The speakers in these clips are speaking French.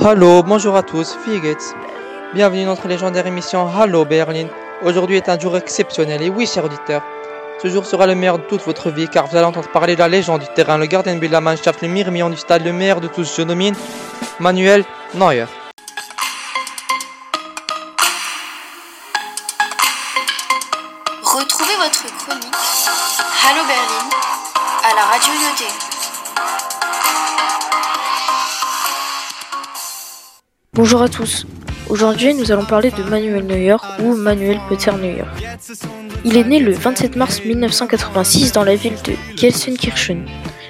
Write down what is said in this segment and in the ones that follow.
Hallo, bonjour à tous, wie geht's Bienvenue dans notre légendaire émission Hallo Berlin. Aujourd'hui est un jour exceptionnel et oui, chers auditeurs, ce jour sera le meilleur de toute votre vie car vous allez entendre parler de la légende du terrain, le gardien de la Mannschaft, le mirmillon du stade, le meilleur de tous, je nomine Manuel Neuer. Retrouvez votre chronique Hallo Berlin à la radio Yoté. Bonjour à tous. Aujourd'hui, nous allons parler de Manuel Neuer ou Manuel Peter Neuer. Il est né le 27 mars 1986 dans la ville de Gelsenkirchen.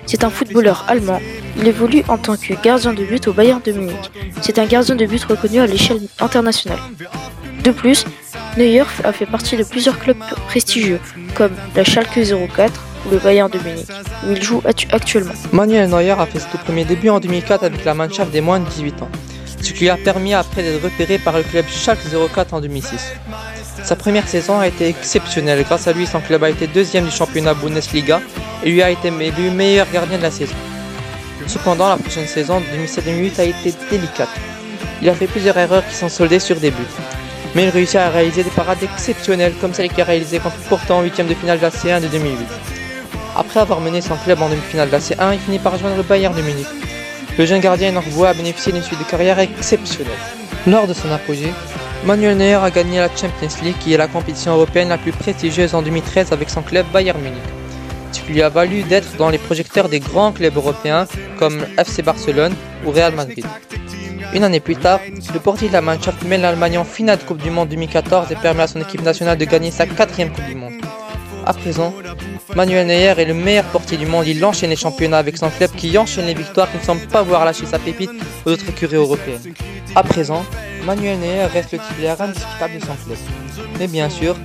C'est un footballeur allemand. Il évolue en tant que gardien de but au Bayern de Munich. C'est un gardien de but reconnu à l'échelle internationale. De plus, Neuer a fait partie de plusieurs clubs prestigieux, comme la Schalke 04 ou le Bayern de Munich, où il joue actuellement. Manuel Neuer a fait ses premiers débuts en 2004 avec la Mannschaft des moins de 18 ans ce qui lui a permis après d'être repéré par le club Schalke 04 en 2006. Sa première saison a été exceptionnelle, grâce à lui son club a été deuxième du championnat Bundesliga et lui a été élu meilleur gardien de la saison. Cependant, la prochaine saison 2007-2008 a été délicate. Il a fait plusieurs erreurs qui sont soldées sur des buts. Mais il réussit à réaliser des parades exceptionnelles comme celle qu'il a réalisée contre Porto en huitième de finale de la C1 de 2008. Après avoir mené son club en demi-finale de la C1, il finit par rejoindre le Bayern de Munich. Le jeune gardien norvois a bénéficié d'une suite de carrière exceptionnelle. Lors de son apogée, Manuel Neuer a gagné la Champions League, qui est la compétition européenne la plus prestigieuse en 2013 avec son club Bayern Munich, ce qui lui a valu d'être dans les projecteurs des grands clubs européens comme FC Barcelone ou Real Madrid. Une année plus tard, le portier de la Mannschaft mène l'Allemagne en finale de Coupe du Monde 2014 et permet à son équipe nationale de gagner sa quatrième Coupe du Monde. À présent, Manuel Neuer est le meilleur portier du monde. Il enchaîne les championnats avec son club qui enchaîne les victoires qui ne semble pas voir lâcher sa pépite aux autres écuries européennes. À présent, Manuel Neuer reste le titulaire indiscutable de son club. Mais bien sûr,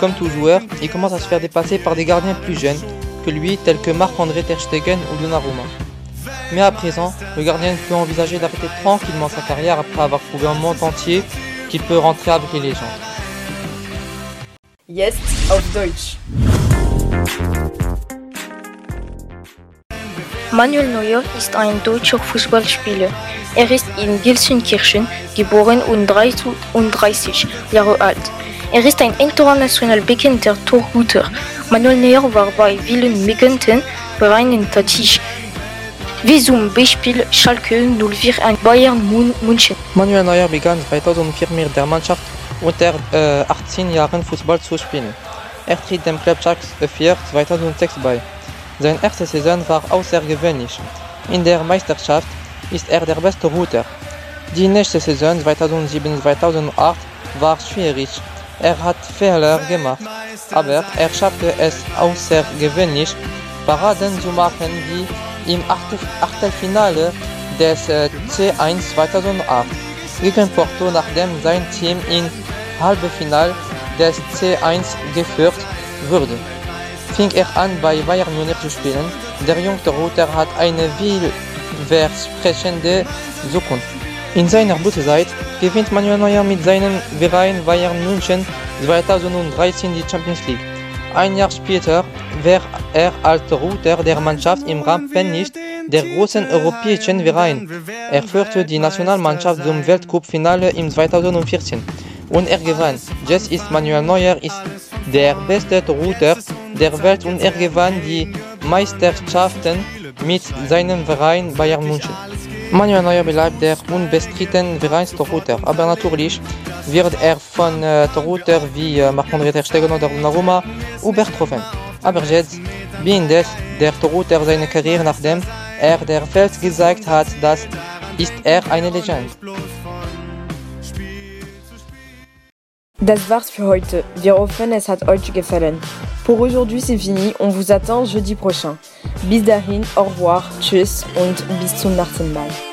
comme tout joueur, il commence à se faire dépasser par des gardiens plus jeunes que lui, tels que Marc-André Ter Stegen ou Donnarumma. Mais à présent, le gardien peut envisager d'arrêter tranquillement sa carrière après avoir prouvé un monde entier qu'il peut rentrer avec les légendes. Jetzt auf Deutsch. Manuel Neuer ist ein deutscher Fußballspieler. Er ist in Gelsenkirchen geboren und 33 Jahre alt. Er ist ein international bekannter Torhüter. Manuel Neuer war bei vielen Migranten Vereinen tätig, wie zum Beispiel Schalke 04 und Bayern München. Manuel Neuer begann 2004 mit der Mannschaft unter äh, 18 Jahren Fußball zu spielen. Er tritt dem Club Schalke 04 2006 bei. Seine erste Saison war außergewöhnlich. In der Meisterschaft ist er der beste Router. Die nächste Saison 2007-2008 war schwierig. Er hat Fehler gemacht, aber er schaffte es außergewöhnlich, Paraden zu machen wie im Achtelfinale des C1 2008 gegen Porto, nachdem sein Team in Halbfinale des C1 geführt wurde. Fing er an bei Bayern Munich zu spielen. Der junge Router hat eine vielversprechende Zukunft. In seiner Blütezeit gewinnt Manuel Neuer mit seinem Verein Bayern München 2013 die Champions League. Ein Jahr später war er als Router der Mannschaft im Rampenlicht der großen europäischen Verein. Er führte die Nationalmannschaft zum Weltcup-Finale im 2014 und er gewann. Jetzt ist Manuel Neuer ist der beste Router der Welt und er gewann die Meisterschaften mit seinem Verein Bayern München. Manuel Neuer bleibt der unbestritten Vereinstorhüter, aber natürlich wird er von äh, Torhüter wie äh, Marc-André Ter Stegen oder Donnarumma übertroffen. Aber jetzt beendet der Torhüter seine Karriere, nachdem er der Welt gezeigt hat, dass ist er eine Legende. Das war's für heute. Wir hoffen, es hat euch gefallen. Pour aujourd'hui, c'est fini. On vous attend jeudi prochain. Bis dahin, au revoir, tschüss und bis zum nächsten Mal.